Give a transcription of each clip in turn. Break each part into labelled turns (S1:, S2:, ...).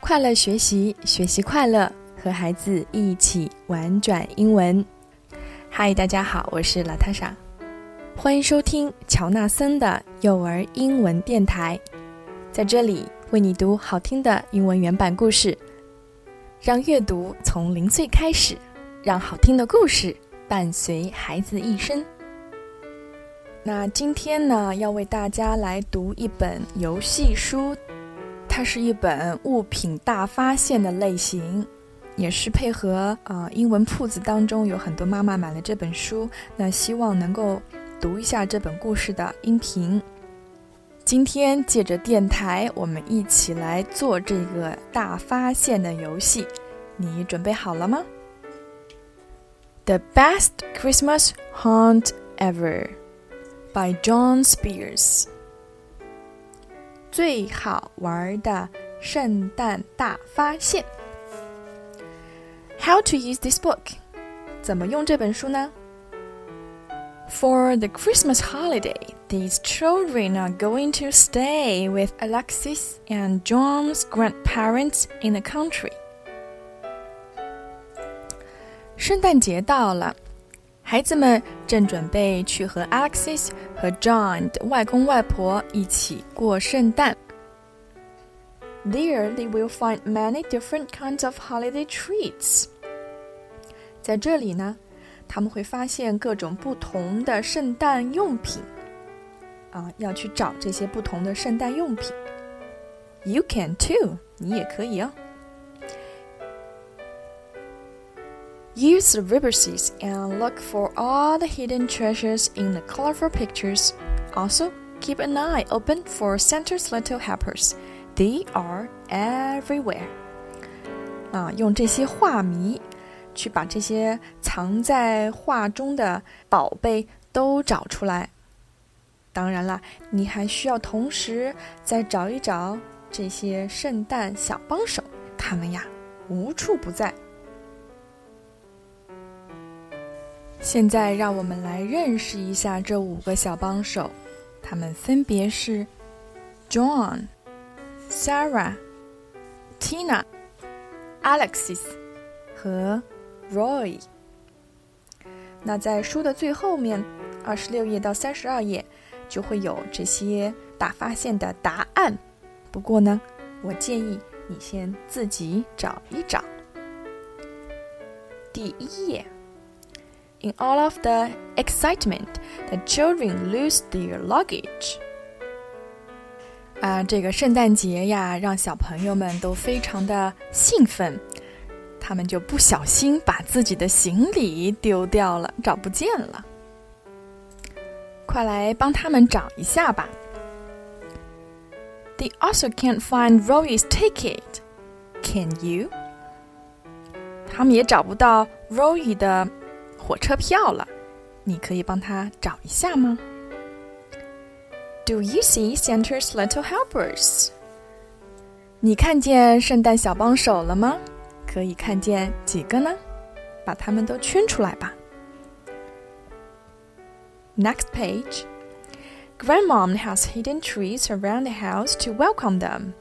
S1: 快乐学习，学习快乐，和孩子一起玩转英文。嗨，大家好，我是拉塔莎，欢迎收听乔纳森的幼儿英文电台，在这里为你读好听的英文原版故事，让阅读从零岁开始，让好听的故事伴随孩子一生。那今天呢，要为大家来读一本游戏书。它是一本物品大发现的类型，也是配合啊英文铺子当中有很多妈妈买了这本书，那希望能够读一下这本故事的音频。今天借着电台，我们一起来做这个大发现的游戏，你准备好了吗 ？The Best Christmas Hunt Ever by John Spears。最好玩的圣诞大发现。How to use this book？怎么用这本书呢？For the Christmas holiday, these children are going to stay with Alexis and John's grandparents in the country. 圣诞节到了，孩子们正准备去和 Alexis 和 John 的外公外婆一起过圣诞。There they will find many different kinds of holiday treats。在这里呢，他们会发现各种不同的圣诞用品。啊，要去找这些不同的圣诞用品。You can too，你也可以哦。Use the reverses and look for all the hidden treasures in the colorful pictures. Also, keep an eye open for Santa's little helpers. They are everywhere. 啊，用这些画谜去把这些藏在画中的宝贝都找出来。当然啦，你还需要同时再找一找这些圣诞小帮手，他们呀无处不在。 现在让我们来认识一下这五个小帮手，他们分别是 John、Sarah、Tina、Alexis 和 Roy。那在书的最后面，二十六页到三十二页就会有这些大发现的答案。不过呢，我建议你先自己找一找。第一页。In all of the excitement, the children lose their luggage. 啊，这个圣诞节呀，让小朋友们都非常的兴奋，他们就不小心把自己的行李丢掉了，找不见了。快来帮他们找一下吧。They also can't find Roy's ticket. Can you? 他们也找不到 Roy 的。 火车票了，你可以帮他找一下吗？Do you see Santa's little helpers？你看见圣诞小帮手了吗？可以看见几个呢？把它们都圈出来吧。Next page. Grandmom has hidden trees around the house to welcome them.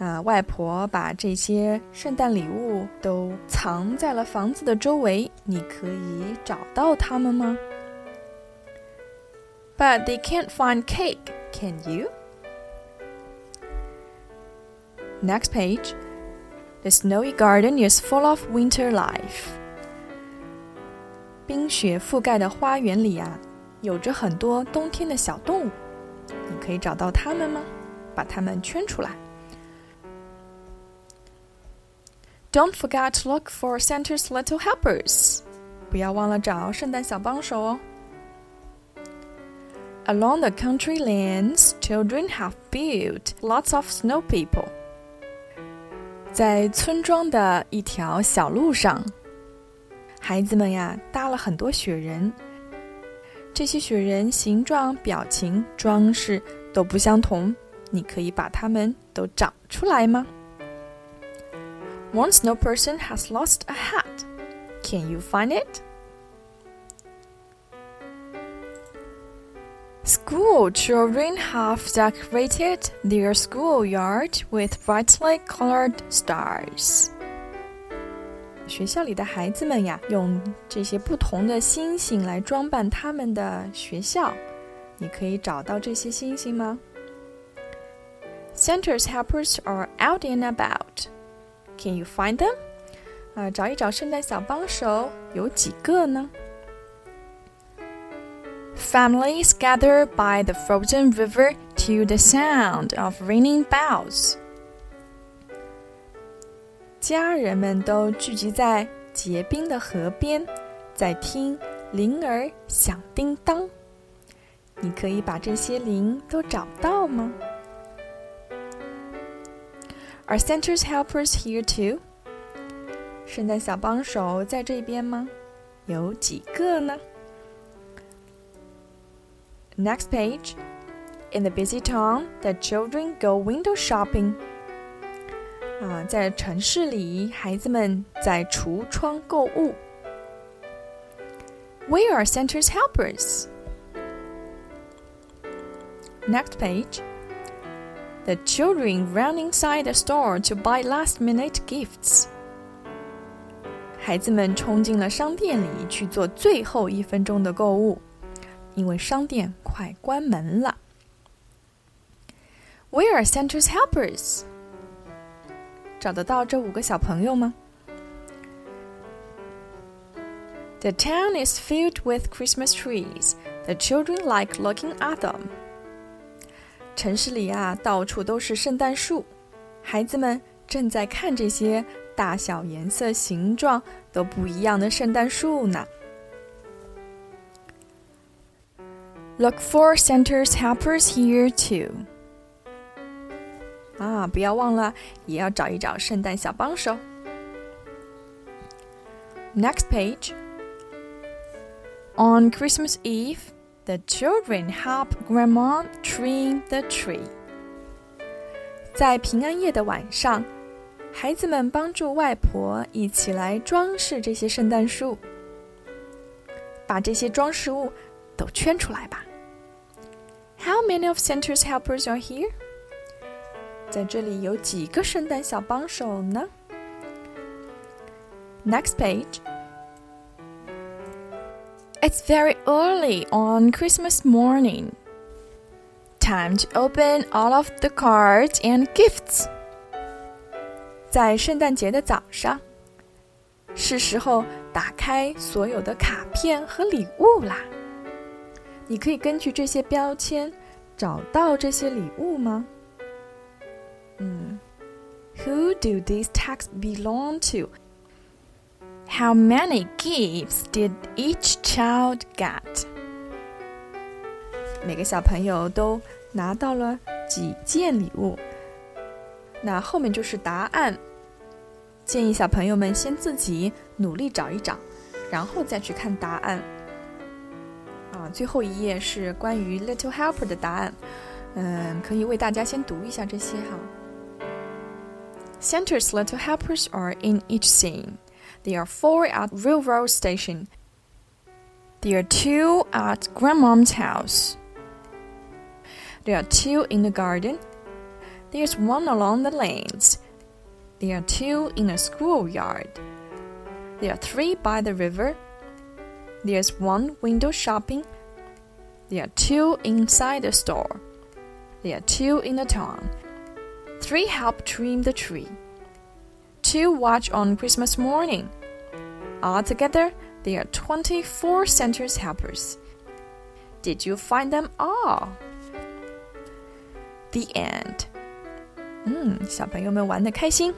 S1: 啊，外婆把这些圣诞礼物都藏在了房子的周围，你可以找到它们吗？But they can't find cake, can you? Next page. The snowy garden is full of winter life. 冰雪覆盖的花园里啊，有着很多冬天的小动物，你可以找到它们吗？把它们圈出来。 Don't forget to look for Santa's little helpers. 不要忘了找圣诞小帮手哦。Along the country lanes, children have built lots of snow people. 在村庄的一条小路上，孩子们呀搭了很多雪人。这些雪人形状、表情、装饰都不相同，你可以把它们都找出来吗 once, no person has lost a hat. Can you find it? School children have decorated their schoolyard with brightly colored stars. 学校里的孩子们呀，用这些不同的星星来装扮他们的学校。你可以找到这些星星吗？Santa's helpers are out and about. Can you find them? 啊，找一找圣诞小帮手有几个呢？Families gather by the frozen river to the sound of ringing bells. 家人们都聚集在结冰的河边，在听铃儿响叮当。你可以把这些铃都找到吗 ？Are Santa's helpers here too？圣诞小帮手在这边吗？有几个呢？Next page. In the busy town, the children go window shopping. 啊，在城市里，孩子们在橱窗购物。Where are Santa's helpers? Next page. The children run inside the store to buy last-minute gifts. 孩子们冲进了商店里去做最后一分钟的购物。因为商店快关门了。Where are Santa's helpers？找得到这五个小朋友吗？The town is filled with Christmas trees. The children like looking at them. 城市里啊，到处都是圣诞树，孩子们正在看这些大小、颜色、形状都不一样的圣诞树呢。Look for Santa's helpers here too. 啊，不要忘了，也要找一找圣诞小帮手。Next page. On Christmas Eve, the children help Grandma trim the tree. 在平安夜的晚上，孩子们帮助外婆一起来装饰这些圣诞树。把这些装饰物都圈出来吧。how many of Santa's helpers are here? 在这里有几个圣诞小帮手呢？Next page. It's very early on Christmas morning. Time to open all of the cards and gifts. 在圣诞节的早上，是时候打开所有的卡片和礼物啦。你可以根据这些标签找到这些礼物吗？嗯，Who do these tags belong to? How many gifts did each child get? 每个小朋友都拿到了几件礼物？那后面就是答案。建议小朋友们先自己努力找一找，然后再去看答案。啊，最后一页是关于 Little Helper 的答案，嗯，可以为大家先读一下这些哈。Santa's little helpers are in each scene. There are four at railroad station. There are two at grandmom's house. There are two in the garden. There's one along the lanes. There are two in a schoolyard. There are three by the river. There's one window shopping. There are two inside the store. There are two in the town. Three help trim the tree Two watch on Christmas morning. Altogether, there are 24 Santa's helpers. Did you find them all? The end. 嗯，小朋友们玩的开心。